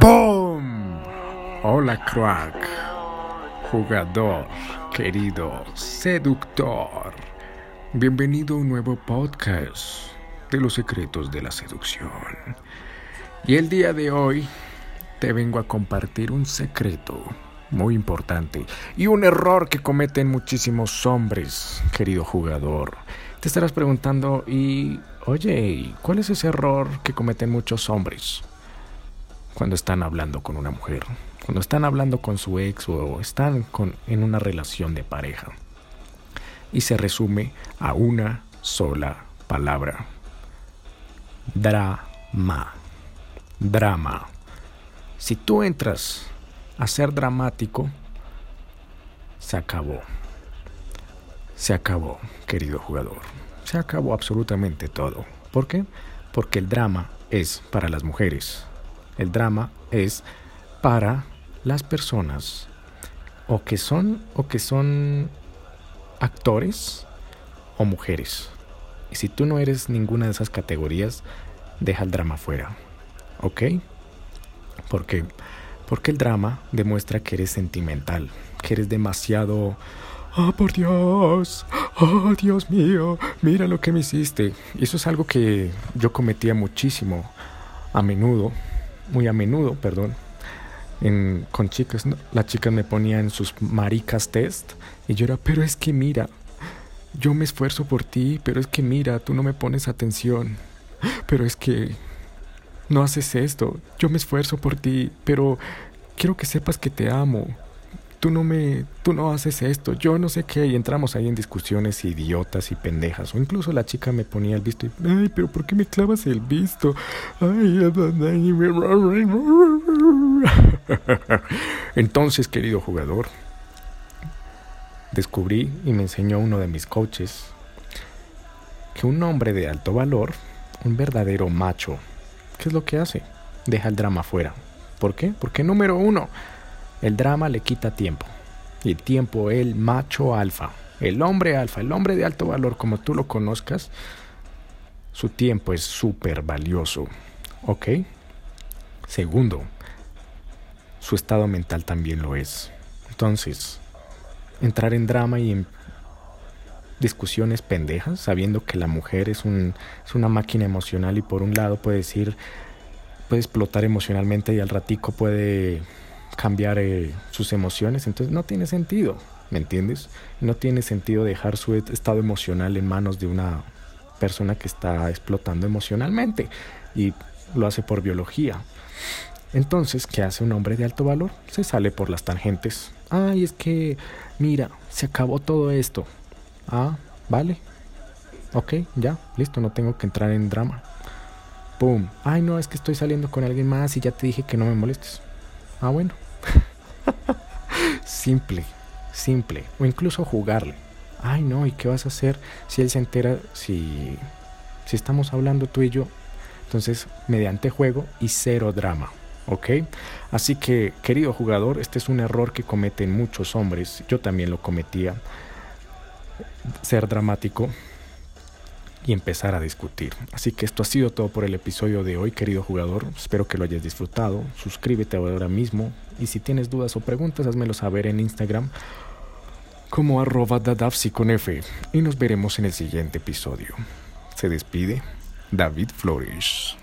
¡Boom! Hola, crack. Jugador, querido, seductor. Bienvenido a un nuevo podcast de los secretos de la seducción. Y el día de hoy te vengo a compartir un secreto muy importante y un error que cometen muchísimos hombres, querido jugador. Te estarás preguntando, y oye, ¿cuál es ese error que cometen muchos hombres cuando están hablando con una mujer? Cuando están hablando con su ex o están en una relación de pareja. Y se resume a una sola palabra. Drama. Drama. Si tú entras a ser dramático, se acabó. Se acabó, querido jugador. Se acabó absolutamente todo. ¿Por qué? Porque el drama es para las mujeres. El drama es para las personas o que son o que son actores o mujeres. Y si tú no eres ninguna de esas categorías, deja el drama fuera. ¿Ok? ¿Por qué? Porque el drama demuestra que eres sentimental, que eres demasiado... ¡Oh, por Dios! ¡Oh, Dios mío! Mira lo que me hiciste. Y eso es algo que yo cometía muchísimo, a menudo, muy a menudo, perdón, en, con chicas. ¿no? Las chicas me ponían sus maricas test y yo era, pero es que mira, yo me esfuerzo por ti, pero es que mira, tú no me pones atención. Pero es que no haces esto. Yo me esfuerzo por ti, pero quiero que sepas que te amo. Tú no me, tú no haces esto. Yo no sé qué. Y entramos ahí en discusiones idiotas y pendejas. O incluso la chica me ponía el visto y, ay, pero ¿por qué me clavas el visto? Ay, Entonces, querido jugador, descubrí y me enseñó uno de mis coaches que un hombre de alto valor, un verdadero macho, ¿qué es lo que hace? Deja el drama fuera. ¿Por qué? Porque número uno, el drama le quita tiempo. Y el tiempo, el macho alfa, el hombre alfa, el hombre de alto valor, como tú lo conozcas, su tiempo es súper valioso. ¿Ok? Segundo, su estado mental también lo es. Entonces, entrar en drama y en discusiones pendejas, sabiendo que la mujer es, un, es una máquina emocional y por un lado puede decir, puede explotar emocionalmente y al ratico puede cambiar eh, sus emociones, entonces no tiene sentido, ¿me entiendes? No tiene sentido dejar su estado emocional en manos de una persona que está explotando emocionalmente y lo hace por biología. Entonces, ¿qué hace un hombre de alto valor? Se sale por las tangentes. Ay, es que, mira, se acabó todo esto. Ah, vale. Ok, ya, listo, no tengo que entrar en drama. Pum. Ay, no, es que estoy saliendo con alguien más y ya te dije que no me molestes. Ah, bueno. simple, simple. O incluso jugarle. Ay, no, ¿y qué vas a hacer si él se entera si, si estamos hablando tú y yo? Entonces, mediante juego y cero drama. ¿ok? Así que, querido jugador, este es un error que cometen muchos hombres, yo también lo cometía, ser dramático y empezar a discutir. Así que esto ha sido todo por el episodio de hoy, querido jugador. Espero que lo hayas disfrutado. Suscríbete ahora mismo y si tienes dudas o preguntas, házmelo saber en Instagram como arroba dadafsi con F. Y nos veremos en el siguiente episodio. Se despide David Flores.